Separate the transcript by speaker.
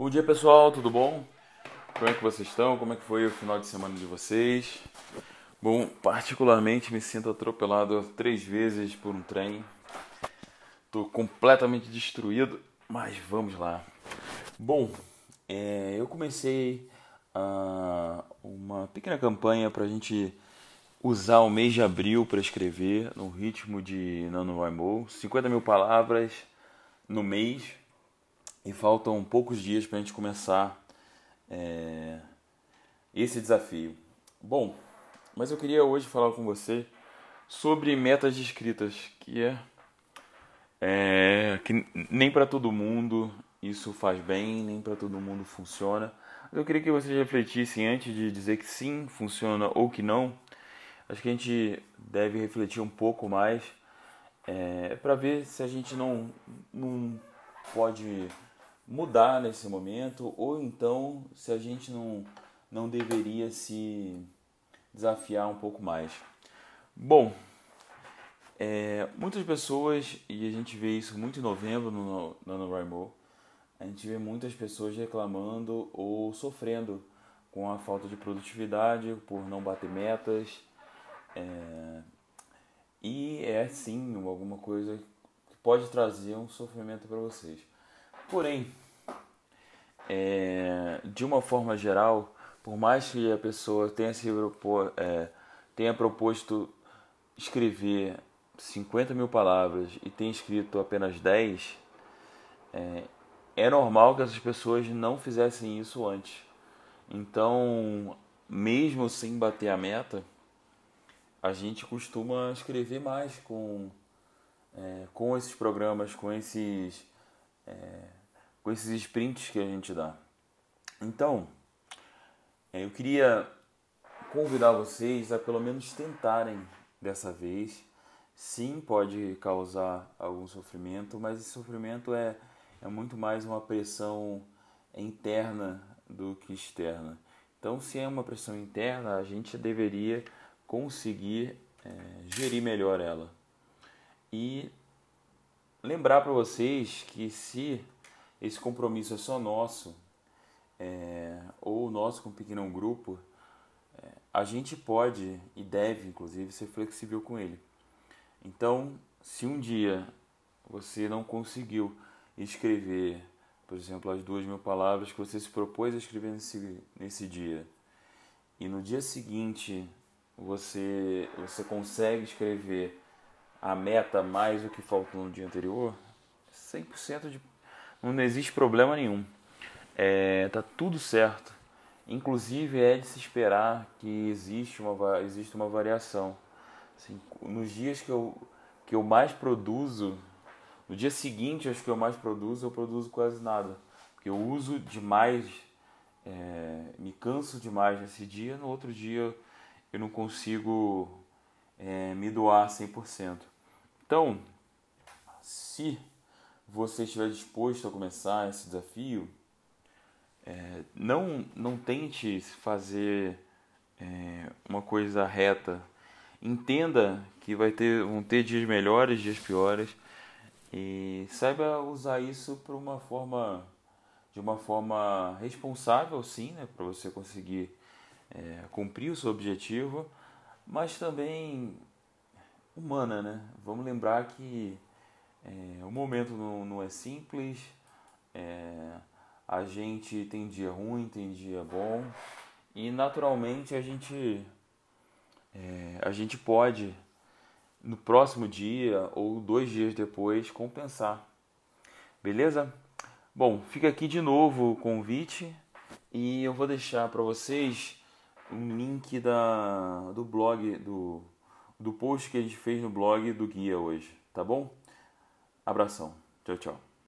Speaker 1: Bom dia pessoal, tudo bom? Como é que vocês estão? Como é que foi o final de semana de vocês? Bom, particularmente me sinto atropelado três vezes por um trem. Tô completamente destruído, mas vamos lá. Bom, é, eu comecei uh, uma pequena campanha para a gente usar o mês de abril para escrever no ritmo de NaNoWriMo, 50 mil palavras no mês e faltam poucos dias para a gente começar é, esse desafio. Bom, mas eu queria hoje falar com você sobre metas de escritas, que é, é que nem para todo mundo isso faz bem, nem para todo mundo funciona. Eu queria que vocês refletissem antes de dizer que sim, funciona ou que não. Acho que a gente deve refletir um pouco mais é, para ver se a gente não, não pode mudar nesse momento ou então se a gente não, não deveria se desafiar um pouco mais. Bom, é, muitas pessoas, e a gente vê isso muito em novembro no NaNoWriMo, a gente vê muitas pessoas reclamando ou sofrendo com a falta de produtividade, por não bater metas. É, e é sim alguma coisa que pode trazer um sofrimento para vocês. Porém, é, de uma forma geral, por mais que a pessoa tenha, se propor, é, tenha proposto escrever 50 mil palavras e tenha escrito apenas 10, é, é normal que essas pessoas não fizessem isso antes. Então, mesmo sem bater a meta, a gente costuma escrever mais com, é, com esses programas, com esses, é, com esses sprints que a gente dá. Então, é, eu queria convidar vocês a pelo menos tentarem dessa vez. Sim, pode causar algum sofrimento, mas esse sofrimento é, é muito mais uma pressão interna do que externa. Então, se é uma pressão interna, a gente deveria conseguir é, gerir melhor ela. E lembrar para vocês que se esse compromisso é só nosso, é, ou nosso com um pequeno grupo, é, a gente pode e deve, inclusive, ser flexível com ele. Então, se um dia você não conseguiu escrever, por exemplo, as duas mil palavras que você se propôs a escrever nesse, nesse dia, e no dia seguinte você, você consegue escrever a meta mais o que faltou no dia anterior, 100% de. Não existe problema nenhum é, tá tudo certo. Inclusive é de se esperar que existe uma, existe uma variação. Assim, nos dias que eu, que eu mais produzo, no dia seguinte acho que eu mais produzo, eu produzo quase nada. Porque eu uso demais, é, me canso demais nesse dia, no outro dia eu não consigo é, me doar 100%. Então, se você estiver disposto a começar esse desafio, é, não, não tente fazer é, uma coisa reta. Entenda que vai ter, vão ter dias melhores, dias piores. E saiba usar isso para uma forma de uma forma responsável, sim, né, para você conseguir é, cumprir o seu objetivo, mas também humana, né? Vamos lembrar que é, o momento não, não é simples, é, a gente tem dia ruim, tem dia bom e naturalmente a gente é, a gente pode no próximo dia ou dois dias depois compensar, beleza? Bom, fica aqui de novo o convite e eu vou deixar para vocês um link da, do blog do, do post que a gente fez no blog do guia hoje, tá bom? Abração, tchau, tchau.